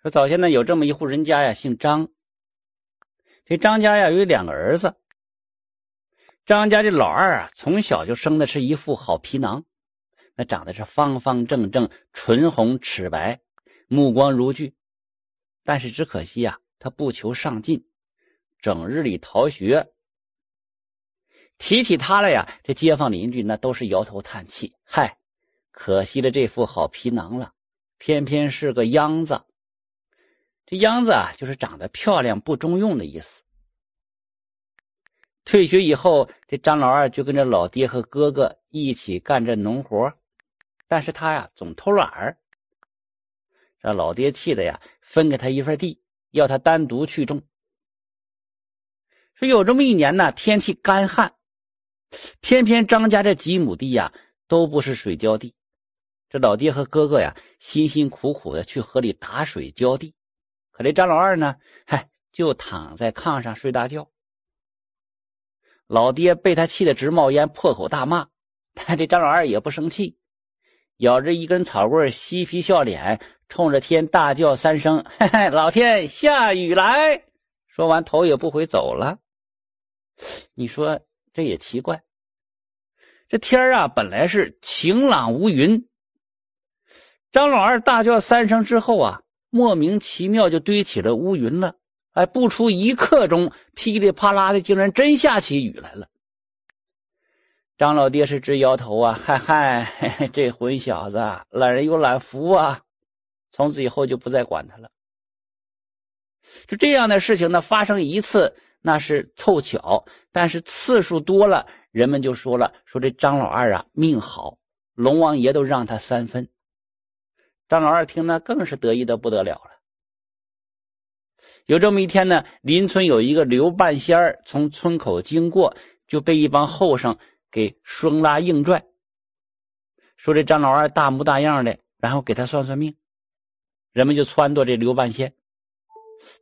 说早先呢有这么一户人家呀，姓张。这张家呀有两个儿子。张家这老二啊，从小就生的是一副好皮囊，那长得是方方正正、唇红齿白、目光如炬。但是只可惜呀，他不求上进，整日里逃学。提起他来呀，这街坊邻居那都是摇头叹气：“嗨，可惜了这副好皮囊了，偏偏是个秧子。”这秧子啊，就是长得漂亮不中用的意思。退学以后，这张老二就跟着老爹和哥哥一起干这农活，但是他呀总偷懒儿。这老爹气的呀，分给他一份地，要他单独去种。说有这么一年呢，天气干旱，偏偏张家这几亩地呀都不是水浇地，这老爹和哥哥呀辛辛苦苦的去河里打水浇地，可这张老二呢，嗨，就躺在炕上睡大觉。老爹被他气得直冒烟，破口大骂。但这张老二也不生气，咬着一根草棍，嬉皮笑脸，冲着天大叫三声：“嘿嘿，老天下雨来！”说完，头也不回走了。你说这也奇怪，这天啊本来是晴朗无云，张老二大叫三声之后啊，莫名其妙就堆起了乌云了。哎，不出一刻钟，噼里啪啦的，竟然真下起雨来了。张老爹是直摇头啊，嗨嗨，这混小子懒人有懒福啊！从此以后就不再管他了。就这样的事情呢，发生一次那是凑巧，但是次数多了，人们就说了，说这张老二啊命好，龙王爷都让他三分。张老二听那更是得意的不得了了。有这么一天呢，邻村有一个刘半仙儿从村口经过，就被一帮后生给生拉硬拽，说这张老二大模大样的，然后给他算算命。人们就撺掇这刘半仙，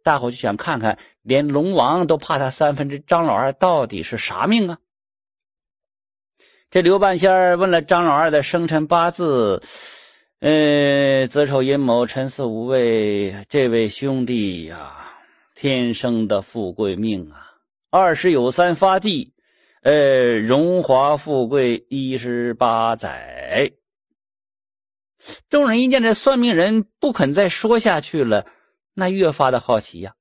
大伙就想看看，连龙王都怕他三分之张老二到底是啥命啊？这刘半仙儿问了张老二的生辰八字，呃，子丑寅卯辰巳午未，这位兄弟呀。天生的富贵命啊！二十有三发迹，呃，荣华富贵一十八载。众人一见这算命人不肯再说下去了，那越发的好奇呀，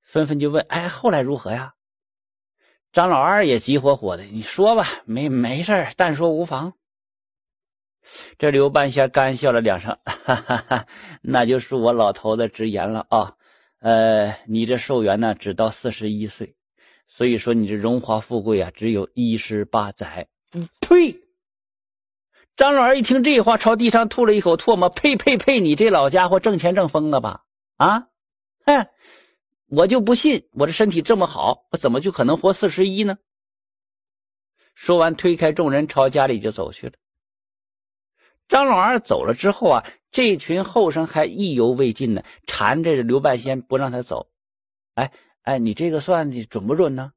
纷纷就问：“哎，后来如何呀？”张老二也急火火的：“你说吧，没没事但说无妨。”这刘半仙干笑了两声：“哈哈哈，那就恕我老头子直言了啊。”呃，你这寿元呢，只到四十一岁，所以说你这荣华富贵啊，只有一十八载。呸！张老二一听这话，朝地上吐了一口唾沫。呸呸呸！你这老家伙挣钱挣疯了吧？啊，哼！我就不信，我这身体这么好，我怎么就可能活四十一呢？说完，推开众人，朝家里就走去了。张老二走了之后啊。这群后生还意犹未尽呢，缠着刘半仙不让他走。哎哎，你这个算计准不准呢？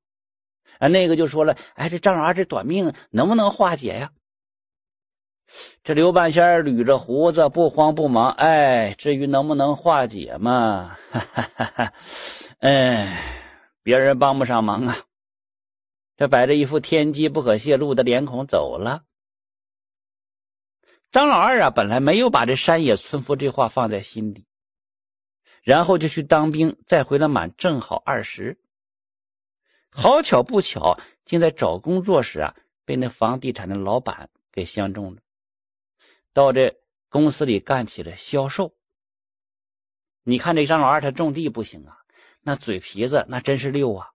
啊，那个就说了，哎，这张老二这短命能不能化解呀？这刘半仙捋着胡子，不慌不忙。哎，至于能不能化解嘛，哈哈哈哈哎，别人帮不上忙啊。这摆着一副天机不可泄露的脸孔走了。张老二啊，本来没有把这山野村夫这话放在心里，然后就去当兵，再回来满正好二十。好巧不巧，竟在找工作时啊，被那房地产的老板给相中了，到这公司里干起了销售。你看这张老二，他种地不行啊，那嘴皮子那真是溜啊，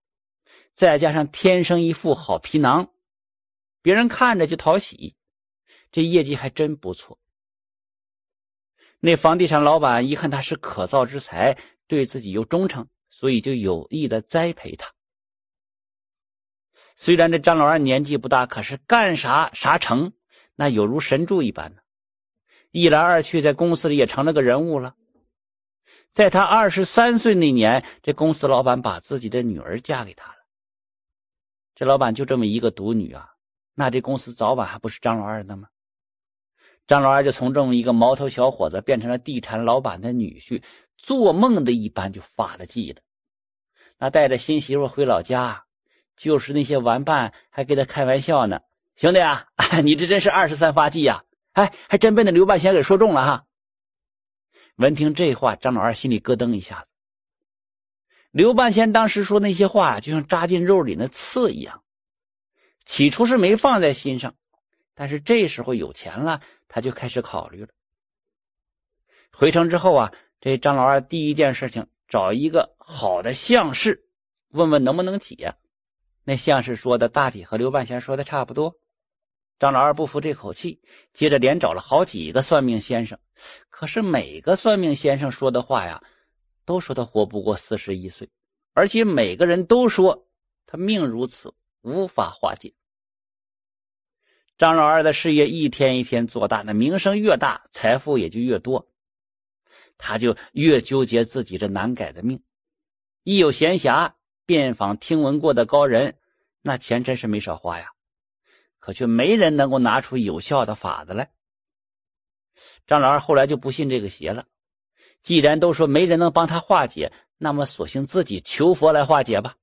再加上天生一副好皮囊，别人看着就讨喜。这业绩还真不错。那房地产老板一看他是可造之才，对自己又忠诚，所以就有意的栽培他。虽然这张老二年纪不大，可是干啥啥成，那有如神助一般呢。一来二去，在公司里也成了个人物了。在他二十三岁那年，这公司老板把自己的女儿嫁给他了。这老板就这么一个独女啊，那这公司早晚还不是张老二的吗？张老二就从这么一个毛头小伙子变成了地产老板的女婿，做梦的一般就发了迹了。那带着新媳妇回老家，就是那些玩伴还给他开玩笑呢：“兄弟啊，你这真是二十三发迹呀！哎，还真被那刘半仙给说中了哈。”闻听这话，张老二心里咯噔一下子。刘半仙当时说那些话，就像扎进肉里的刺一样。起初是没放在心上，但是这时候有钱了，他就开始考虑了。回城之后啊，这张老二第一件事情找一个好的相士，问问能不能解。那相士说的大体和刘半仙说的差不多。张老二不服这口气，接着连找了好几个算命先生，可是每个算命先生说的话呀，都说他活不过四十一岁，而且每个人都说他命如此。无法化解。张老二的事业一天一天做大，那名声越大，财富也就越多，他就越纠结自己这难改的命。一有闲暇，遍访听闻过的高人，那钱真是没少花呀，可却没人能够拿出有效的法子来。张老二后来就不信这个邪了，既然都说没人能帮他化解，那么索性自己求佛来化解吧。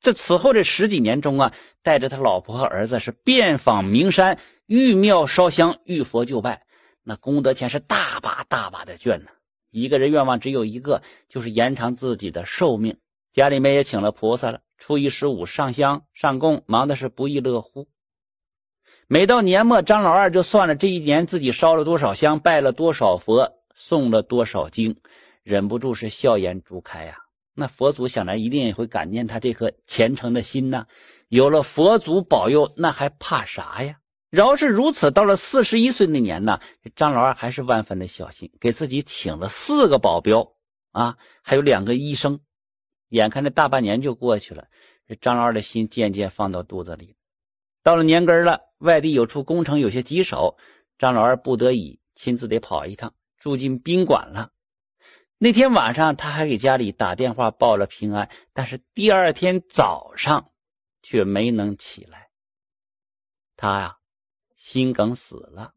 这此后这十几年中啊，带着他老婆和儿子是遍访名山，遇庙烧香，遇佛就拜，那功德钱是大把大把的捐呢。一个人愿望只有一个，就是延长自己的寿命。家里面也请了菩萨了，初一十五上香上供，忙的是不亦乐乎。每到年末，张老二就算了这一年自己烧了多少香，拜了多少佛，诵了多少经，忍不住是笑颜逐开呀。那佛祖想来一定也会感念他这颗虔诚的心呐，有了佛祖保佑，那还怕啥呀？饶是如此，到了四十一岁那年呢，张老二还是万分的小心，给自己请了四个保镖啊，还有两个医生。眼看这大半年就过去了，这张老二的心渐渐放到肚子里。到了年根了，外地有处工程有些棘手，张老二不得已亲自得跑一趟，住进宾馆了。那天晚上，他还给家里打电话报了平安，但是第二天早上却没能起来。他呀，心梗死了。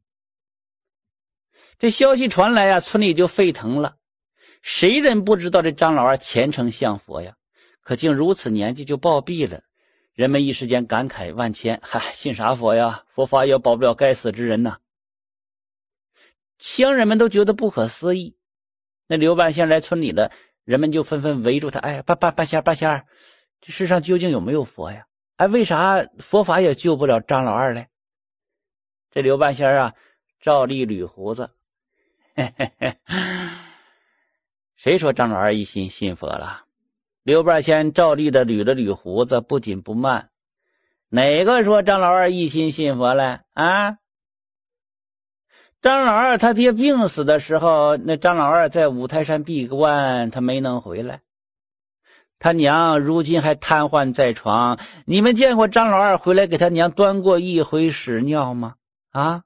这消息传来呀，村里就沸腾了。谁人不知道这张老二虔诚向佛呀？可竟如此年纪就暴毙了，人们一时间感慨万千。嗨，信啥佛呀？佛法也保不了该死之人呐！乡人们都觉得不可思议。那刘半仙来村里了，人们就纷纷围住他。哎，半半半仙半仙这世上究竟有没有佛呀？哎，为啥佛法也救不了张老二嘞？这刘半仙啊，照例捋胡子。谁说张老二一心信佛了？刘半仙照例的捋了捋胡子，不紧不慢。哪个说张老二一心信佛了？啊？张老二他爹病死的时候，那张老二在五台山闭关，他没能回来。他娘如今还瘫痪在床。你们见过张老二回来给他娘端过一回屎尿吗？啊？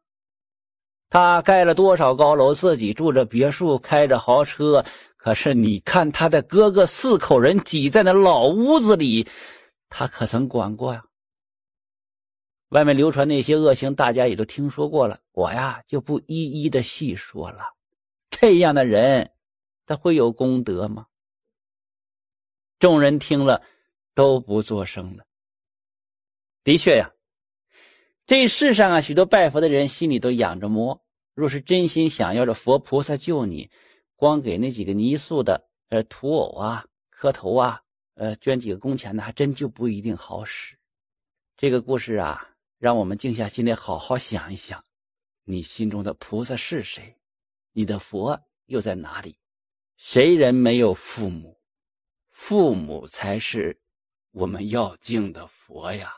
他盖了多少高楼，自己住着别墅，开着豪车。可是你看他的哥哥四口人挤在那老屋子里，他可曾管过呀？外面流传那些恶行，大家也都听说过了，我呀就不一一的细说了。这样的人，他会有功德吗？众人听了都不作声了。的确呀，这世上啊，许多拜佛的人心里都养着魔。若是真心想要着佛菩萨救你，光给那几个泥塑的呃土偶啊磕头啊，呃捐几个工钱呢，还真就不一定好使。这个故事啊。让我们静下心来，好好想一想，你心中的菩萨是谁？你的佛又在哪里？谁人没有父母？父母才是我们要敬的佛呀。